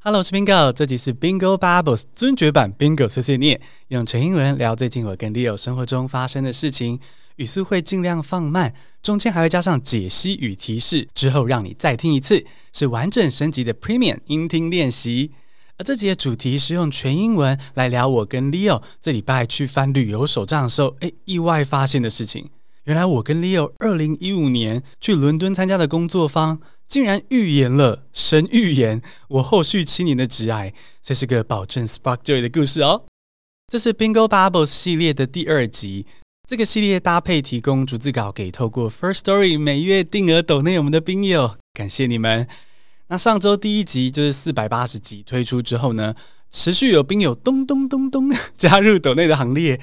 Hello，我是 Bingo，这集是 Bingo Bubbles 尊爵版 Bingo 碎碎念，用纯英文聊最近我跟 Leo 生活中发生的事情，语速会尽量放慢，中间还会加上解析与提示，之后让你再听一次，是完整升级的 Premium 音听练习。而这集的主题是用全英文来聊我跟 Leo 这礼拜去翻旅游手账的时候，哎，意外发现的事情。原来我跟 Leo 二零一五年去伦敦参加的工作坊。竟然预言了神预言我后续七年的挚爱，这是个保证 spark joy 的故事哦。这是 Bingo Bubbles 系列的第二集，这个系列搭配提供逐字稿给透过 First Story 每月定额抖内我们的兵友，感谢你们。那上周第一集就是四百八十集推出之后呢，持续有兵友咚咚咚咚 加入抖内的行列，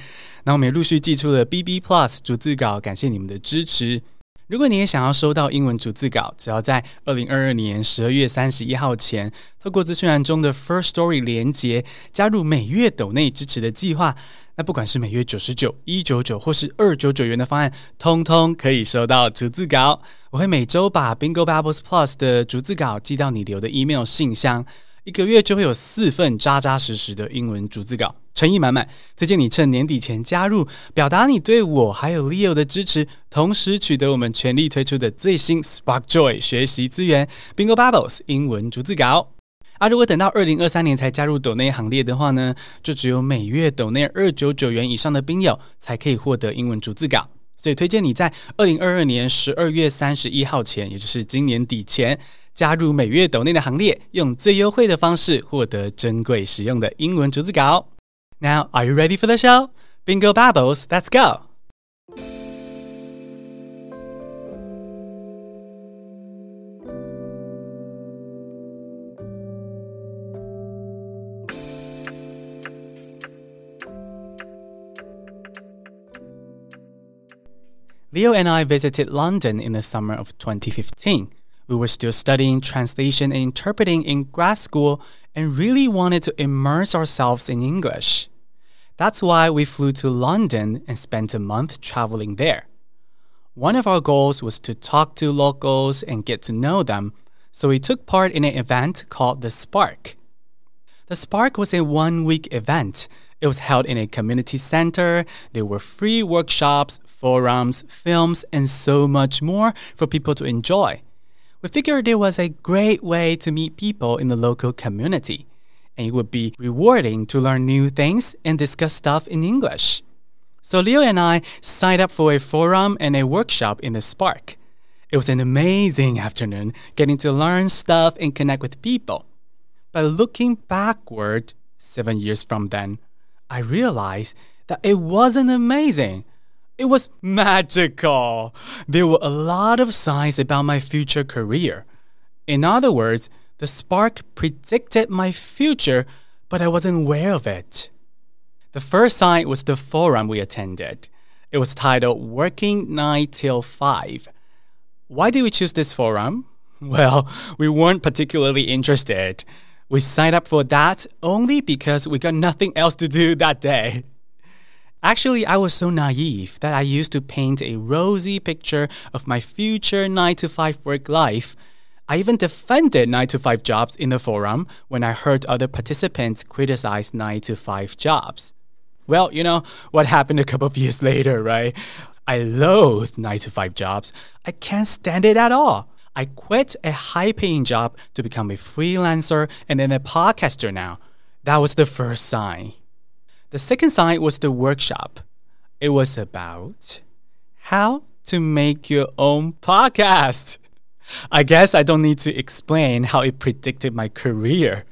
那我们也陆续寄出了 BB Plus 逐字稿，感谢你们的支持。如果你也想要收到英文逐字稿，只要在二零二二年十二月三十一号前，透过资讯栏中的 First Story 连接加入每月斗内支持的计划，那不管是每月九十九、一九九或是二九九元的方案，通通可以收到逐字稿。我会每周把 Bingo Bubbles Plus 的逐字稿寄到你留的 email 信箱。一个月就会有四份扎扎实实的英文逐字稿，诚意满满。推荐你趁年底前加入，表达你对我还有 Leo 的支持，同时取得我们全力推出的最新 Spark Joy 学习资源 Bingo Bubbles 英文逐字稿。啊，如果等到二零二三年才加入抖内行列的话呢，就只有每月抖内二九九元以上的兵友才可以获得英文逐字稿。所以推荐你在二零二二年十二月三十一号前，也就是今年底前。加入每月抖内的行列，用最优惠的方式获得珍贵实用的英文逐字稿。Now, are you ready for the show? Bingo Babbles, let's go! Leo and I visited London in the summer of 2015. We were still studying translation and interpreting in grad school and really wanted to immerse ourselves in English. That's why we flew to London and spent a month traveling there. One of our goals was to talk to locals and get to know them, so we took part in an event called The Spark. The Spark was a one week event. It was held in a community center. There were free workshops, forums, films, and so much more for people to enjoy. We figured it was a great way to meet people in the local community, and it would be rewarding to learn new things and discuss stuff in English. So Leo and I signed up for a forum and a workshop in the Spark. It was an amazing afternoon getting to learn stuff and connect with people. But looking backward, seven years from then, I realized that it wasn't amazing. It was magical. There were a lot of signs about my future career. In other words, the spark predicted my future, but I wasn't aware of it. The first sign was the forum we attended. It was titled Working 9 Till 5. Why did we choose this forum? Well, we weren't particularly interested. We signed up for that only because we got nothing else to do that day. Actually, I was so naive that I used to paint a rosy picture of my future 9 to 5 work life. I even defended 9 to 5 jobs in the forum when I heard other participants criticize 9 to 5 jobs. Well, you know, what happened a couple of years later, right? I loathe 9 to 5 jobs. I can't stand it at all. I quit a high paying job to become a freelancer and then a podcaster now. That was the first sign. The second side was the workshop. It was about how to make your own podcast. I guess I don't need to explain how it predicted my career.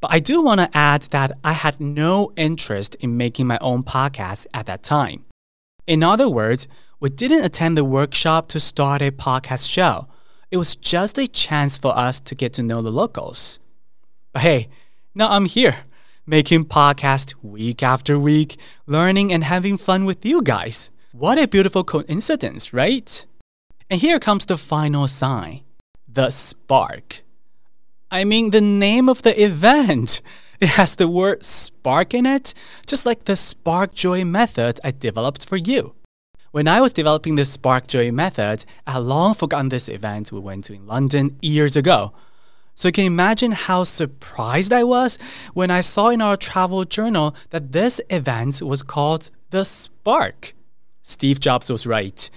But I do want to add that I had no interest in making my own podcast at that time. In other words, we didn't attend the workshop to start a podcast show. It was just a chance for us to get to know the locals. But hey, now I'm here making podcast week after week, learning and having fun with you guys. What a beautiful coincidence, right? And here comes the final sign the spark. I mean, the name of the event. It has the word spark in it, just like the Spark Joy method I developed for you. When I was developing the Spark Joy method, I had long forgotten this event we went to in London years ago. So you can imagine how surprised I was when I saw in our travel journal that this event was called the Spark. Steve Jobs was right.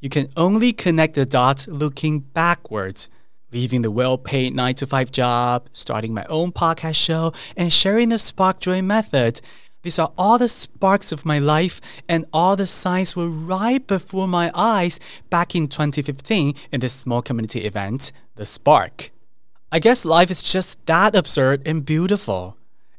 You can only connect the dots looking backwards. Leaving the well paid 9 to 5 job, starting my own podcast show, and sharing the Spark Joy method. These are all the sparks of my life, and all the signs were right before my eyes back in 2015 in this small community event, The Spark. I guess life is just that absurd and beautiful.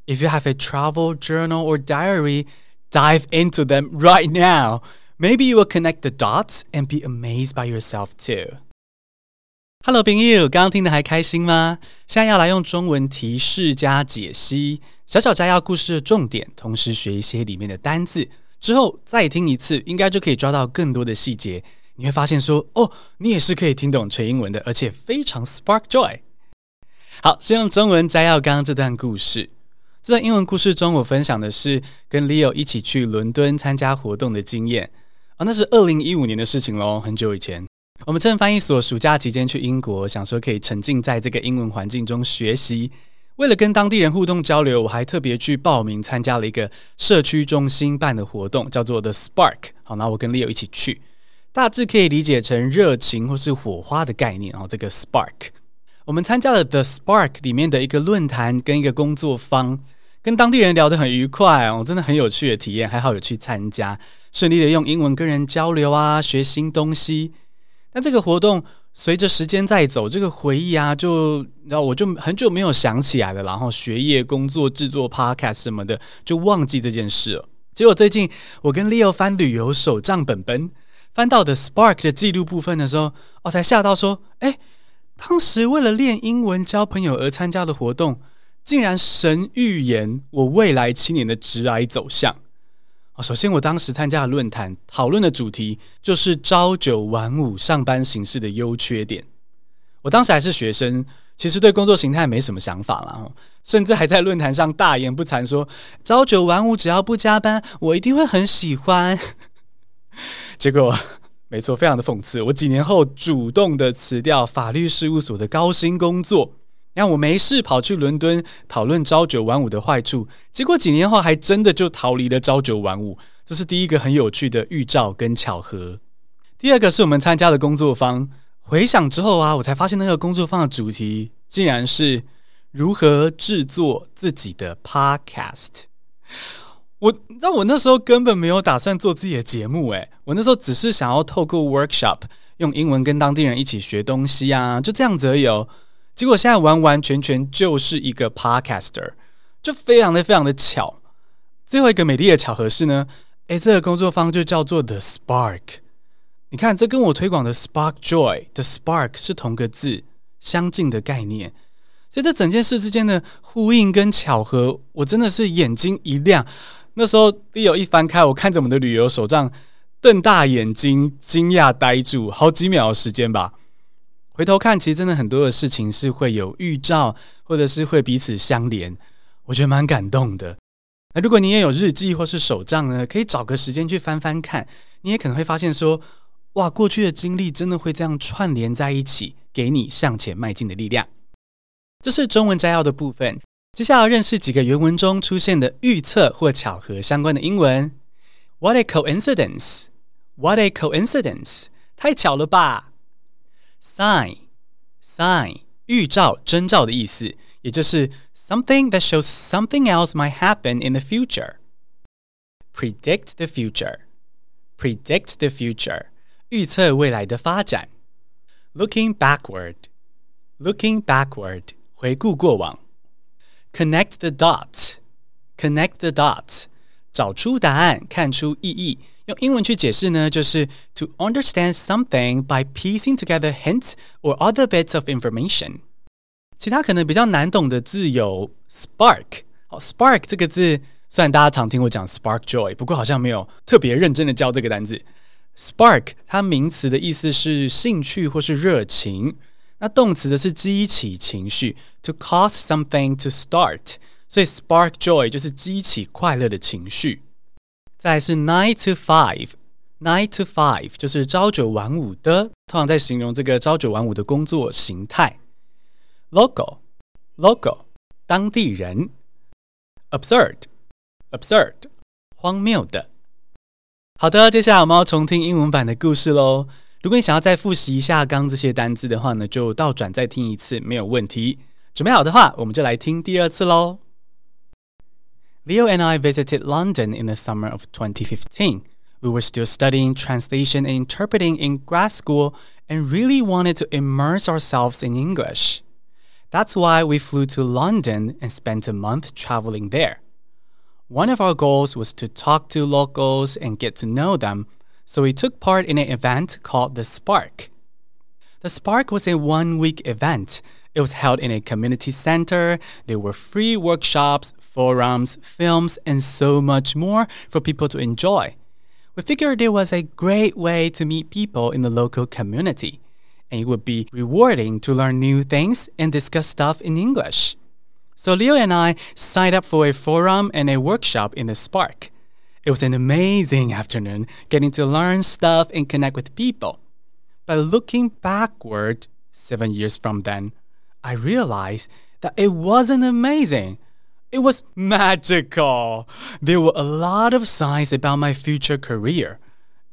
If you have a travel journal or diary, dive into them right now. Maybe you will connect the dots and be amazed by yourself too. Hello，朋友，刚刚听的还开心吗？现在要来用中文提示加解析小小摘要故事的重点，同时学一些里面的单字，之后再听一次，应该就可以抓到更多的细节。你会发现说，哦，你也是可以听懂全英文的，而且非常 spark joy。 好，先用中文摘要刚刚这段故事。这段英文故事中，我分享的是跟 Leo 一起去伦敦参加活动的经验啊，那是二零一五年的事情喽，很久以前。我们趁翻译所暑假期间去英国，想说可以沉浸在这个英文环境中学习。为了跟当地人互动交流，我还特别去报名参加了一个社区中心办的活动，叫做 The Spark。好，那我跟 Leo 一起去，大致可以理解成热情或是火花的概念哦。这个 Spark。我们参加了 The Spark 里面的一个论坛跟一个工作坊，跟当地人聊得很愉快哦，真的很有趣的体验，还好有去参加，顺利的用英文跟人交流啊，学新东西。但这个活动随着时间在走，这个回忆啊，就然后我就很久没有想起来了，然后学业、工作、制作 Podcast 什么的，就忘记这件事了。结果最近我跟 Leo 翻旅游手账本本，翻到的 Spark 的记录部分的时候，我才吓到说，哎。当时为了练英文、交朋友而参加的活动，竟然神预言我未来七年的职涯走向。首先我当时参加的论坛讨论的主题就是朝九晚五上班形式的优缺点。我当时还是学生，其实对工作形态没什么想法了，甚至还在论坛上大言不惭说朝九晚五只要不加班，我一定会很喜欢。结果。没错，非常的讽刺。我几年后主动的辞掉法律事务所的高薪工作，让我没事跑去伦敦讨论朝九晚五的坏处。结果几年后还真的就逃离了朝九晚五，这是第一个很有趣的预兆跟巧合。第二个是我们参加的工作坊，回想之后啊，我才发现那个工作坊的主题竟然是如何制作自己的 podcast。我你知道我那时候根本没有打算做自己的节目，诶，我那时候只是想要透过 workshop 用英文跟当地人一起学东西啊，就这样子而已哦。结果现在完完全全就是一个 podcaster，就非常的非常的巧。最后一个美丽的巧合是呢，诶，这个工作坊就叫做 The Spark。你看，这跟我推广的 Spark Joy 的 Spark 是同个字，相近的概念。所以这整件事之间的呼应跟巧合，我真的是眼睛一亮。那时候，Leo 一翻开，我看着我们的旅游手账，瞪大眼睛，惊讶呆住，好几秒的时间吧。回头看，其实真的很多的事情是会有预兆，或者是会彼此相连，我觉得蛮感动的。那如果你也有日记或是手账呢，可以找个时间去翻翻看，你也可能会发现说，哇，过去的经历真的会这样串联在一起，给你向前迈进的力量。这是中文摘要的部分。接下来认识几个原文中出现的预测或巧合相关的英文。What a coincidence! What a coincidence! 太巧了吧！Sign, sign 预兆、征兆的意思，也就是 something that shows something else might happen in the future. Predict the future, predict the future 预测未来的发展。Looking backward, looking backward 回顾过往。 Connect the dots. Connect the dots. 找出答案，看出意义。用英文去解释呢，就是 to understand something by piecing together hints or other bits of information。其他可能比较难懂的字有 spark。好，spark 这个字虽然大家常听我讲 spark joy，不过好像没有特别认真的教这个单字。spark 它名词的意思是兴趣或是热情。 那动词的是激起情绪，to cause something to start，所以 spark joy 就是激起快乐的情绪。再是 nine to five，nine to five 就是朝九晚五的，通常在形容这个朝九晚五的工作形态。local local 当地人，absurd absurd 荒谬的。好的，接下来我们要重听英文版的故事喽。如果你想要再复习一下刚这些单字的话呢，就倒转再听一次，没有问题。准备好的话，我们就来听第二次喽。Leo and I visited London in the summer of 2015. We were still studying translation and interpreting in grad school and really wanted to immerse ourselves in English. That's why we flew to London and spent a month traveling there. One of our goals was to talk to locals and get to know them, so we took part in an event called The Spark. The Spark was a one week event it was held in a community center. There were free workshops, forums, films, and so much more for people to enjoy. We figured it was a great way to meet people in the local community, and it would be rewarding to learn new things and discuss stuff in English. So Leo and I signed up for a forum and a workshop in the Spark. It was an amazing afternoon getting to learn stuff and connect with people. But looking backward, seven years from then, I realized that it wasn't amazing. It was magical. There were a lot of signs about my future career.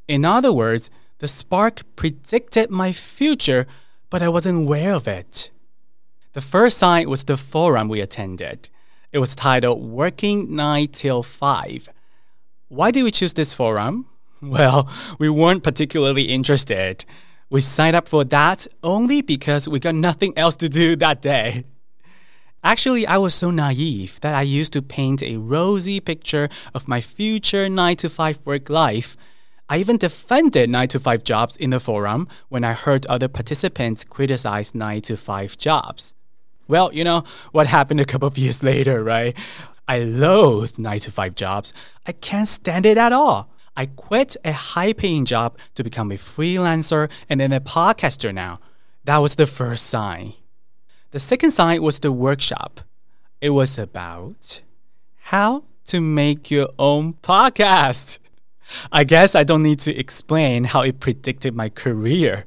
In other words, the spark predicted my future, but I wasn't aware of it. The first sign was the forum we attended. It was titled Working 9 Till 5. Why did we choose this forum? Well, we weren't particularly interested. We signed up for that only because we got nothing else to do that day. Actually, I was so naive that I used to paint a rosy picture of my future 9 to 5 work life. I even defended 9 to 5 jobs in the forum when I heard other participants criticize 9 to 5 jobs. Well, you know what happened a couple of years later, right? I loathe 9 to 5 jobs. I can't stand it at all. I quit a high paying job to become a freelancer and then a podcaster now. That was the first sign. The second sign was the workshop. It was about how to make your own podcast. I guess I don't need to explain how it predicted my career.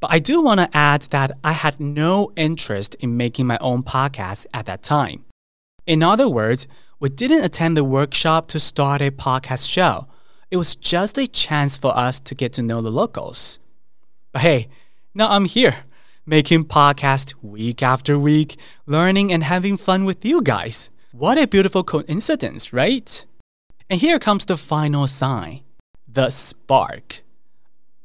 But I do want to add that I had no interest in making my own podcast at that time. In other words, we didn't attend the workshop to start a podcast show. It was just a chance for us to get to know the locals. But hey, now I'm here, making podcasts week after week, learning and having fun with you guys. What a beautiful coincidence, right? And here comes the final sign the spark.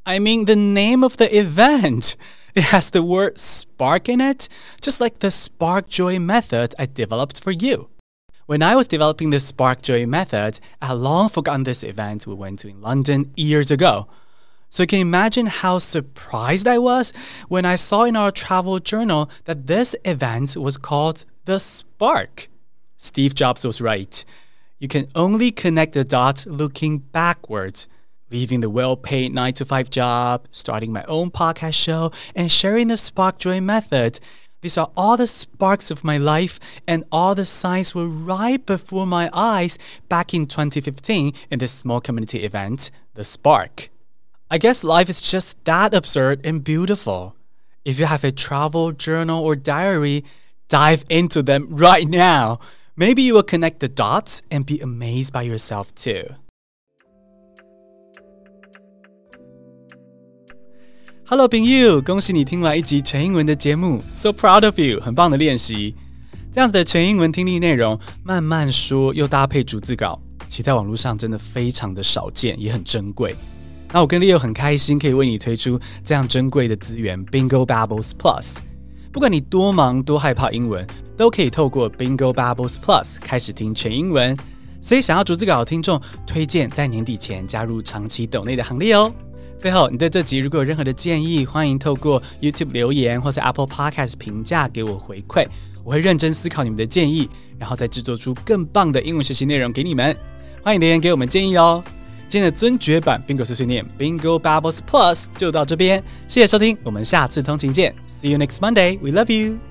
I mean, the name of the event. It has the word spark in it, just like the spark joy method I developed for you. When I was developing the Spark Joy method, I had long forgotten this event we went to in London years ago. So you can imagine how surprised I was when I saw in our travel journal that this event was called the Spark. Steve Jobs was right. You can only connect the dots looking backwards. Leaving the well paid 9 to 5 job, starting my own podcast show, and sharing the Spark Joy method these are all the sparks of my life, and all the signs were right before my eyes back in 2015 in this small community event, The Spark. I guess life is just that absurd and beautiful. If you have a travel journal or diary, dive into them right now. Maybe you will connect the dots and be amazed by yourself too. Hello，朋友，恭喜你听完一集全英文的节目，So proud of you，很棒的练习。这样子的全英文听力内容，慢慢说又搭配逐字稿，其在网络上真的非常的少见，也很珍贵。那我跟 Leo 很开心，可以为你推出这样珍贵的资源 Bingo Babbles Plus。不管你多忙多害怕英文，都可以透过 Bingo Babbles Plus 开始听全英文。所以想要逐字稿的听众，推荐在年底前加入长期抖内的行列哦。最后，你对这集如果有任何的建议，欢迎透过 YouTube 留言或是 Apple Podcast 评价给我回馈，我会认真思考你们的建议，然后再制作出更棒的英文学习内容给你们。欢迎留言给我们建议哦。今天的尊爵版 Bingo 碎碎念 Bingo Bubbles Plus 就到这边，谢谢收听，我们下次通勤见，See you next Monday，We love you。